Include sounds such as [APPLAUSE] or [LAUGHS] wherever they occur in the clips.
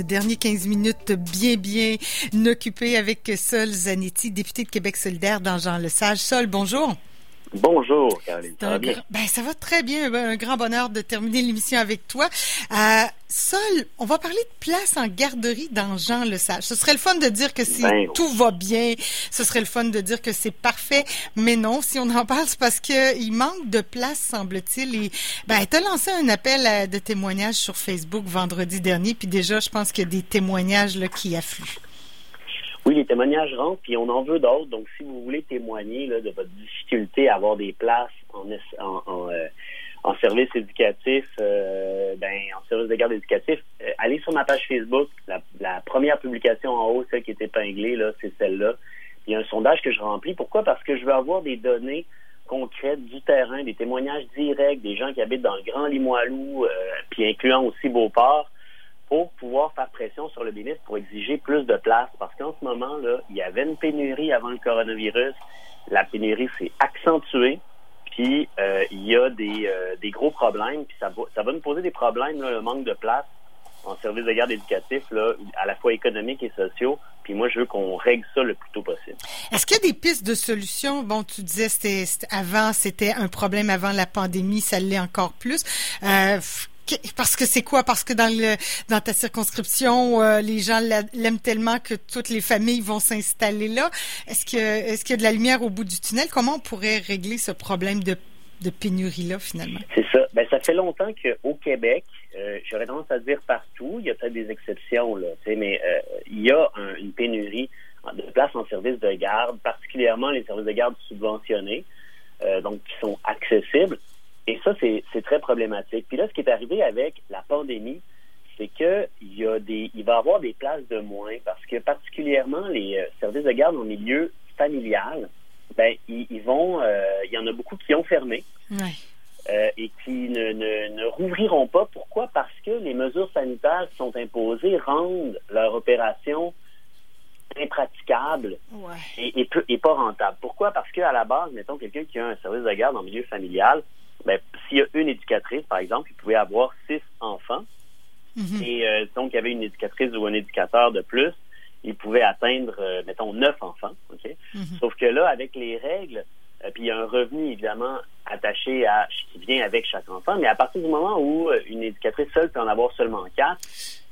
un dernier 15 minutes bien, bien occupé avec Sol Zanetti, député de Québec solidaire dans Jean Lesage. Sol, bonjour. Bonjour, Caroline. Ça va bien? Ben, ça va très bien. Un grand bonheur de terminer l'émission avec toi. Euh, Sol, on va parler de place en garderie dans Jean Lesage. Ce serait le fun de dire que si Ben, tout va bien, ce serait le fun de dire que c'est parfait, mais non, si on en parle, c'est parce que il manque de place, semble-t-il. Et ben, tu as lancé un appel à- de témoignages sur Facebook vendredi dernier, puis déjà, je pense qu'il y a des témoignages là, qui affluent. Oui, les témoignages rentrent, puis on en veut d'autres. Donc, si vous voulez témoigner là, de votre difficulté à avoir des places en, en, en, euh, en service éducatif, euh, ben, en service de garde éducatif, euh, allez sur ma page Facebook. La, la première publication en haut, celle qui est épinglée, là, c'est celle-là. Il y a un sondage que je remplis. Pourquoi? Parce que je veux avoir des données concrètes du terrain, des témoignages directs des gens qui habitent dans le Grand Limoilou, euh, puis incluant aussi Beauport, pour pouvoir faire pression sur le ministre pour exiger plus de place. Parce qu'en ce moment, là, il y avait une pénurie avant le coronavirus. La pénurie s'est accentuée. Puis euh, il y a des, euh, des gros problèmes. Puis ça va, ça va nous poser des problèmes, là, le manque de place en service de garde éducatif, là, à la fois économiques et sociaux. Puis moi, je veux qu'on règle ça le plus tôt possible. Est-ce qu'il y a des pistes de solutions? Bon, tu disais c'était avant, c'était un problème avant la pandémie, ça l'est encore plus. Euh, parce que c'est quoi? Parce que dans ta circonscription, euh, les gens la- l'aiment tellement que toutes les familles vont s'installer là. Est-ce que est-ce qu'il y a de la lumière au bout du tunnel? Comment on pourrait régler ce problème de, pénurie-là, finalement? C'est ça. Ben, ça fait longtemps qu'au Québec, euh, j'aurais tendance à dire partout, il y a peut-être des exceptions, là, mais euh, il y a un- une pénurie de places en service de garde, particulièrement les services de garde subventionnés, donc qui sont accessibles. Et ça, c'est très problématique. Puis là, ce qui est arrivé avec la pandémie, c'est que il y a des, il va y avoir des places de moins parce que particulièrement les euh, services de garde en milieu familial, ben ils, ils vont, euh, il y en a beaucoup qui ont fermé Ouais. euh, et qui ne, ne, ne rouvriront pas. Pourquoi? Parce que les mesures sanitaires qui sont imposées rendent leur opération impraticable Ouais. et, et, peu- et pas rentable. Pourquoi? Parce qu'à la base, mettons quelqu'un qui a un service de garde en milieu familial, ben, s'il y a une éducatrice, par exemple, il pouvait avoir six enfants. Mhm. Et euh, donc, il y avait une éducatrice ou un éducateur de plus, il pouvait atteindre, euh, mettons, neuf enfants. OK? Mhm. Sauf que là, avec les règles, euh, puis il y a un revenu, évidemment, attaché à qui vient avec chaque enfant, mais à partir du moment où euh, une éducatrice seule peut en avoir seulement quatre,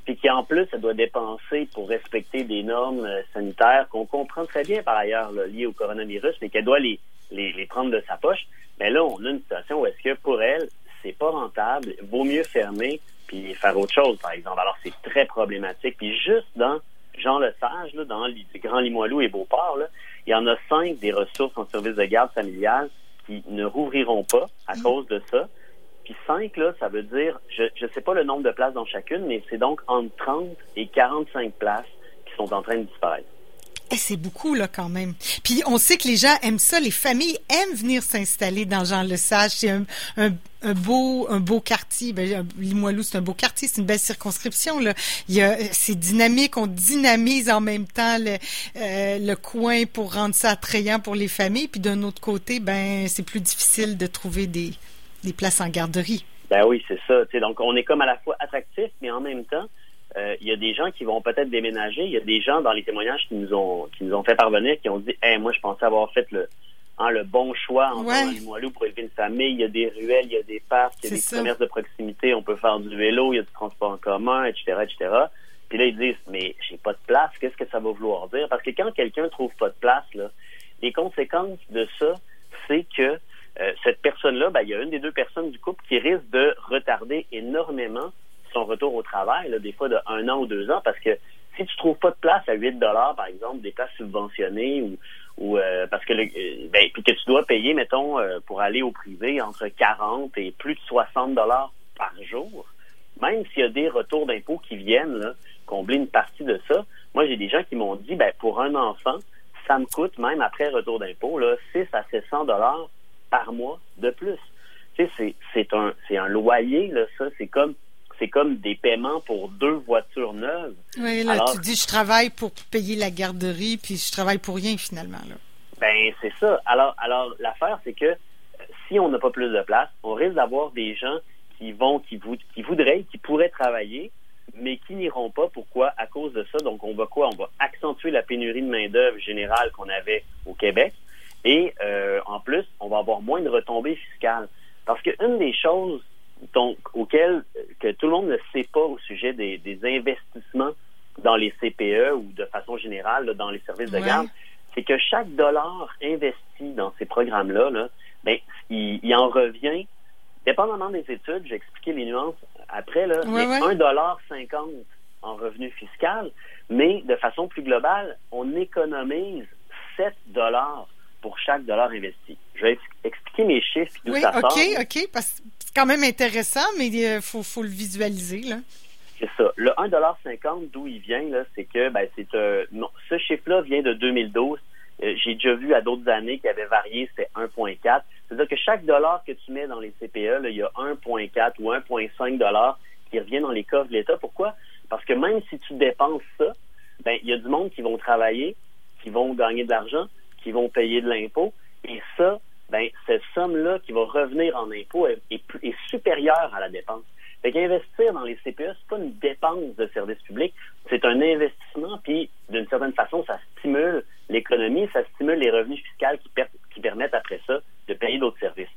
puis qui en plus, elle doit dépenser pour respecter des normes sanitaires qu'on comprend très bien par ailleurs là, liées au coronavirus, mais qu'elle doit les, les, les prendre de sa poche, mais là, on a une situation où est-ce que pour elle, c'est pas rentable, vaut mieux fermer puis faire autre chose, par exemple. Alors, c'est très problématique. Puis juste dans Jean Lesage, là, dans les Grand Limoilou et Beauport, là, il y en a cinq des ressources en service de garde familiale qui ne rouvriront pas à cause de ça. Puis cinq, là, ça veut dire, je ne sais pas le nombre de places dans chacune, mais c'est donc entre 30 et 45 places qui sont en train de disparaître. Eh, c'est beaucoup, là, quand même. Puis on sait que les gens aiment ça. Les familles aiment venir s'installer dans Jean-Lesage. C'est un, un, un beau, un beau quartier. Ben, Limoilou, c'est un beau quartier. C'est une belle circonscription, là. Il y a, c'est dynamique. On dynamise en même temps le, euh, le coin pour rendre ça attrayant pour les familles. Puis d'un autre côté, ben, c'est plus difficile de trouver des, des places en garderie. Ben oui, c'est ça. Tu sais, donc, on est comme à la fois attractif, mais en même temps, euh, il y a des gens qui vont peut-être déménager. Il y a des gens dans les témoignages qui nous ont qui nous ont fait parvenir qui ont dit hey, moi je pensais avoir fait le hein, le bon choix en Ouais. Limoilou pour élever une famille. Il y a des ruelles, il y a des parcs, il y a des ça. commerces de proximité, on peut faire du vélo, il y a du transport en commun, etc., etc. Puis là, ils disent mais j'ai pas de place, qu'est-ce que ça va vouloir dire? Parce que quand quelqu'un trouve pas de place, là, les conséquences de ça, c'est que euh, cette personne-là, ben, il y a une des deux personnes du couple qui risque de retarder énormément son retour au travail, là, des fois de un an ou deux ans, parce que si tu trouves pas de place à 8 dollars, par exemple, des places subventionnées ou, ou euh, parce que le, euh, ben, puis que tu dois payer, mettons, euh, pour aller au privé entre 40 et plus de 60 dollars par jour, même s'il y a des retours d'impôts qui viennent là, combler une partie de ça, moi j'ai des gens qui m'ont dit, ben pour un enfant, ça me coûte même après retour d'impôt là 6 à 700 dollars par mois de plus. Tu sais, c'est c'est un c'est un loyer là, ça, c'est comme c'est comme des paiements pour deux voitures neuves. Oui, là, Alors- tu dis, je travaille pour payer la garderie, puis je travaille pour rien, finalement, là. Ben c'est ça. Alors alors l'affaire c'est que euh, si on n'a pas plus de place, on risque d'avoir des gens qui vont qui, vou- qui voudraient, qui pourraient travailler, mais qui n'iront pas. Pourquoi? À cause de ça. Donc, on va quoi? On va accentuer la pénurie de main-d'œuvre générale qu'on avait au Québec. Et euh, en plus, on va avoir moins de retombées fiscales. Parce qu'une des choses donc, auxquelles que tout le monde ne sait pas au sujet des, des investissements dans les CPE ou de façon générale dans les services de garde, c'est que chaque dollar investi dans ces programmes-là, là, ben, il, il, en revient, dépendamment des études, j'ai expliqué les nuances après, là, Ouais, mais ouais. 1,50 en revenu fiscal, mais de façon plus globale, on économise 7 dollars pour chaque dollar investi. Je vais ex- expliquer mes chiffres d'où Oui, ça OK, sort. OK, parce que c'est quand même intéressant, mais il faut, faut le visualiser, là. C'est ça. Le 1,50 d'où il vient, là, c'est que ben, c'est euh, non, ce chiffre-là vient de 2012. Euh, J'ai déjà vu à d'autres années qu'il avait varié, c'était 1,4. C'est-à-dire que chaque dollar que tu mets dans les CPE, il y a 1,4 ou 1,5 dollars qui revient dans les coffres de l'État. Pourquoi? Parce que même si tu dépenses ça, ben, il y a du monde qui vont travailler, qui vont gagner de l'argent, qui vont payer de l'impôt. Et ça, ben, cette somme-là qui va revenir en impôt est, est est supérieure à la dépense. Fait qu'investir dans les CPE, c'est pas une dépense de service public, c'est un investissement, puis d'une certaine façon, ça stimule l'économie, ça stimule les revenus fiscaux qui, per- qui permettent après ça de payer d'autres services.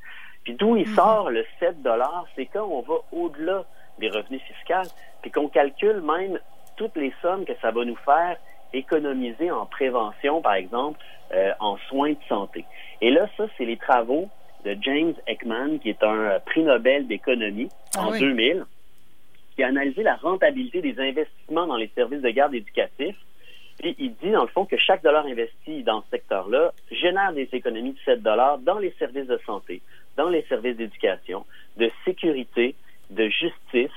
Puis d'où il sort le 7 dollars, c'est quand on va au-delà des revenus fiscaux, puis qu'on calcule même toutes les sommes que ça va nous faire économiser en prévention, par exemple, euh, en soins de santé. Et là, ça, c'est les travaux de James Ekman, qui est un euh, prix Nobel d'économie Ah en oui. 2000, qui a analysé la rentabilité des investissements dans les services de garde éducatifs. Puis il dit, dans le fond, que chaque dollar investi dans ce secteur-là génère des économies de 7 dollars dans les services de santé, dans les services d'éducation, de sécurité, de justice,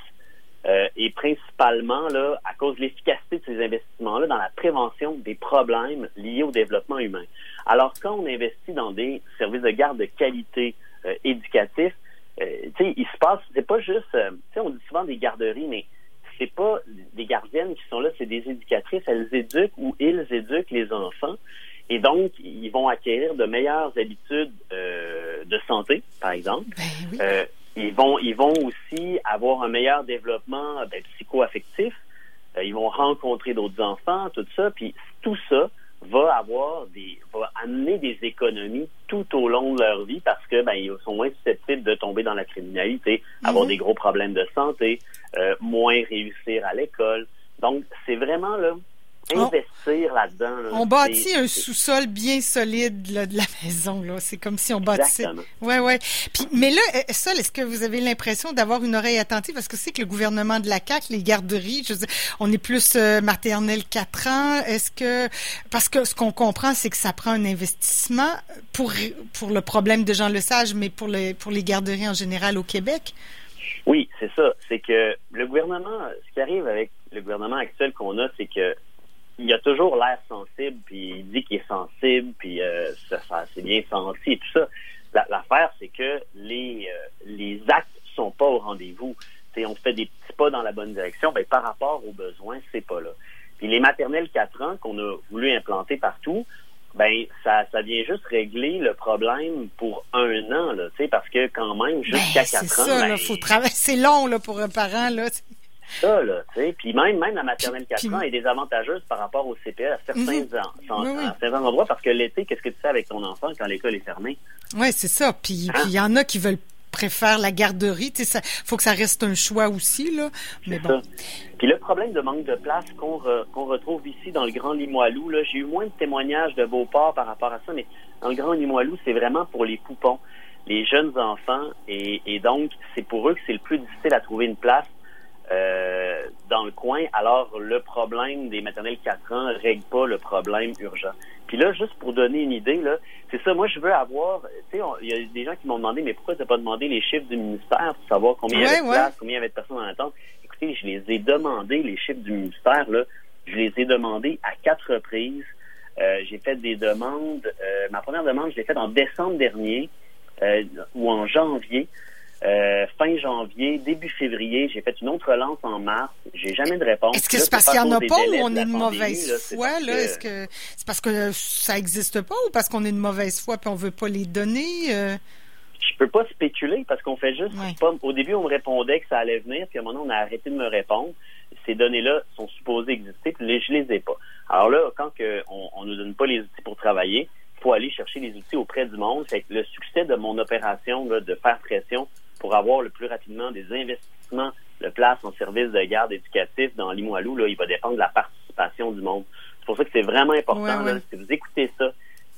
euh, et principalement là, à cause de l'efficacité de ces investissements-là dans la prévention des problèmes liés au développement humain. Alors, quand on investit dans des services de garde de qualité euh, éducatifs, euh, tu sais, il se passe, c'est pas juste, euh, tu sais, on dit souvent des garderies, mais c'est pas des gardiennes qui sont là, c'est des éducatrices. Elles éduquent ou ils éduquent les enfants. Et donc, ils vont acquérir de meilleures habitudes euh, de santé, par exemple. Ben oui. Euh, ils vont ils vont aussi avoir un meilleur développement ben, psycho-affectif. Euh, ils vont rencontrer d'autres enfants, tout ça. Puis tout ça va avoir des va amener des économies tout au long de leur vie parce que ben ils sont moins susceptibles de tomber dans la criminalité, avoir Mhm. des gros problèmes de santé, euh, moins réussir à l'école. Donc c'est vraiment là investir là-dedans. là, On bâtit un sous-sol bien solide là, de la maison. là. C'est comme si on bâtissait. Ouais, ouais. Puis, mais là, euh, Sol, est-ce que vous avez l'impression d'avoir une oreille attentive? Parce que c'est que le gouvernement de la CAC, les garderies, je veux dire, on est plus euh, maternelle 4 ans. Est-ce que parce que ce qu'on comprend, c'est que ça prend un investissement pour pour le problème de Jean Lesage, mais pour les pour les garderies en général au Québec? Oui, c'est ça. C'est que le gouvernement, ce qui arrive avec le gouvernement actuel qu'on a, c'est que il a toujours l'air sensible, puis il dit qu'il est sensible, puis euh, ça, ça c'est bien senti et tout ça. La- L'affaire, c'est que les euh, les actes sont pas au rendez-vous. On fait des petits pas dans la bonne direction, ben, par rapport aux besoins, c'est pas là. Puis les maternelles 4 ans qu'on a voulu implanter partout, ben ça, ça vient juste régler le problème pour un an, là, tu sais, parce que quand même, Ben, jusqu'à c'est 4 ans, ça, ben, là, faut travailler. C'est long là pour un parent là. Ça, là, tu sais. Puis même, même la maternelle 4 Puis- ans est désavantageuse par rapport au CPE à certains, Mhm. Oui, oui. à certains endroits parce que l'été, qu'est-ce que tu fais avec ton enfant quand l'école est fermée? Ouais, c'est ça. Puis il y en a qui veulent préfèrent la garderie. Tu sais, ça, faut que ça reste un choix aussi là. Mais bon. ça. Puis le problème de manque de place qu'on re- qu'on retrouve ici dans le Grand Limoilou, là, j'ai eu moins de témoignages de Beauport par rapport à ça, mais dans le Grand Limoilou, c'est vraiment pour les poupons, les jeunes enfants, et, et donc c'est pour eux que c'est le plus difficile à trouver une place euh, dans le coin. Alors le problème des maternelles 4 ans règle pas le problème urgent. Puis là, juste pour donner une idée, là, c'est ça, moi je veux avoir, tu sais, il y a des gens qui m'ont demandé, mais pourquoi tu n'as pas demandé les chiffres du ministère pour savoir combien il y avait de ouais. places, combien il y avait de personnes en attente? Écoutez, je les ai demandés, les chiffres du ministère, là, je les ai demandés à quatre reprises. Euh, j'ai fait des demandes. euh, ma première demande, je l'ai faite en décembre dernier euh, ou en janvier. Euh, fin janvier, début février, j'ai fait une autre relance en mars. J'ai jamais de réponse. Est-ce que c'est parce qu'il n'y en a pas ou on de est de mauvaise là, foi? parce Là? que- Est-ce que c'est parce que ça existe pas ou parce qu'on est de mauvaise foi puis on veut pas les donner? euh? je peux pas spéculer parce qu'on fait juste Ouais. pas- au début on me répondait que ça allait venir puis à un moment donné, on a arrêté de me répondre ces données-là sont supposées exister, puis je les ai pas. Alors là, quand que on, on nous donne pas les outils pour travailler, faut aller chercher les outils auprès du monde. Que le succès de mon opération là, de faire pression pour avoir le plus rapidement des investissements de place en service de garde éducatif dans Limoilou, là, il va dépendre de la participation du monde. C'est pour ça que c'est vraiment important. Là, si vous écoutez ça,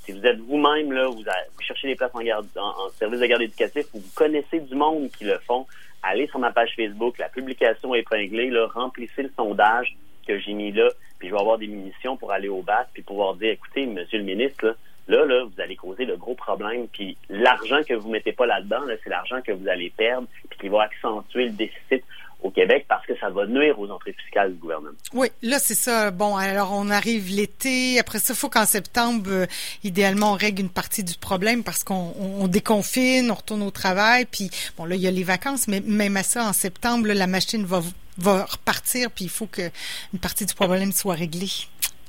si vous êtes vous-même là, vous, cherchez des places en, garde, en, service de garde éducatif, ou vous connaissez du monde qui le font, allez sur ma page Facebook, la publication est épinglée, là, remplissez le sondage que j'ai mis là, puis je vais avoir des munitions pour aller au BAC, puis pouvoir dire, écoutez, monsieur le ministre, là, là, vous allez causer de gros problèmes, puis l'argent que vous mettez pas là-dedans, là, c'est l'argent que vous allez perdre, puis qui va accentuer le déficit au Québec parce que ça va nuire aux entrées fiscales du gouvernement. Oui, là c'est ça. Bon, alors on arrive l'été. Après ça, il faut qu'en septembre, euh, idéalement, on règle une partie du problème parce qu'on on, déconfine, on retourne au travail. Puis bon, là il y a les vacances, mais même à ça, en septembre, la machine va va repartir. Puis il faut que une partie du problème soit réglée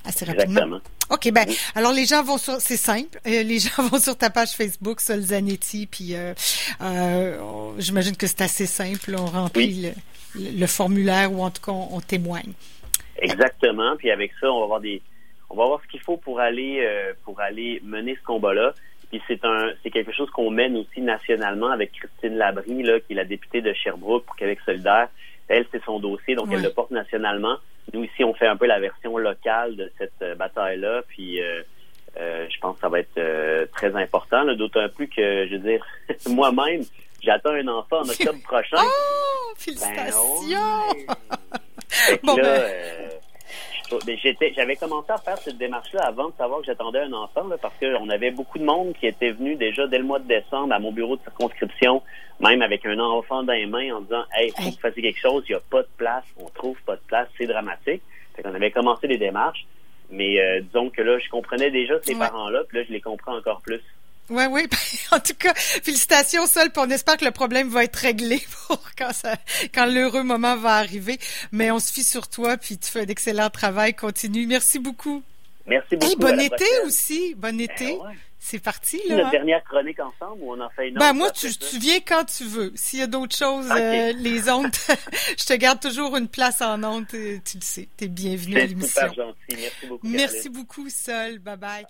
assez rapidement. Exactement. OK, ben alors les gens vont sur c'est simple, euh, les [LAUGHS] gens vont sur ta page Facebook Sol Zanetti puis euh, euh, j'imagine que c'est assez simple, on remplit le, formulaire ou en tout cas on, témoigne. Exactement, puis avec ça on va avoir des on va voir ce qu'il faut pour aller pour aller mener ce combat-là. Puis c'est un c'est quelque chose qu'on mène aussi nationalement avec Christine Labrie là qui est la députée de Sherbrooke pour Québec solidaire. Elle c'est son dossier donc elle le porte nationalement. Nous, ici, on fait un peu la version locale de cette euh, bataille-là, puis euh, euh, je pense que ça va être très important, d'autant plus que, je veux dire, [LAUGHS] moi-même, j'attends un enfant en octobre [LAUGHS] prochain. Oh! Félicitations! [LAUGHS] Ben, bon, ben j'étais, j'avais commencé à faire cette démarche-là avant de savoir que j'attendais un enfant, là, parce qu'on avait beaucoup de monde qui était venu déjà dès le mois de décembre à mon bureau de circonscription, même avec un enfant dans les mains, en disant Hey, faut que tu fasses quelque chose, il n'y a pas de place, on trouve pas de place, c'est dramatique. Fait qu'on avait commencé les démarches, mais euh, disons que là, je comprenais déjà ces parents-là, puis là, je les comprends encore plus. Oui, oui. [LAUGHS] En tout cas, félicitations, Sol, puis on espère que le problème va être réglé [LAUGHS] pour quand ça, quand l'heureux moment va arriver. Mais on se fie sur toi, puis tu fais un excellent travail. Continue. Merci beaucoup. Merci beaucoup. Et bon été aussi. Bon ben été. C'est parti, là. Notre hein? dernière chronique ensemble ou on en fait une Ben, moi, tu, tu, viens quand tu veux. S'il y a d'autres choses, euh, les ondes, [LAUGHS] je te garde toujours une place en ondes, tu le sais. Tu es bienvenue à l'émission. C'est super gentil. Merci beaucoup. Merci beaucoup, Sol. Bye bye.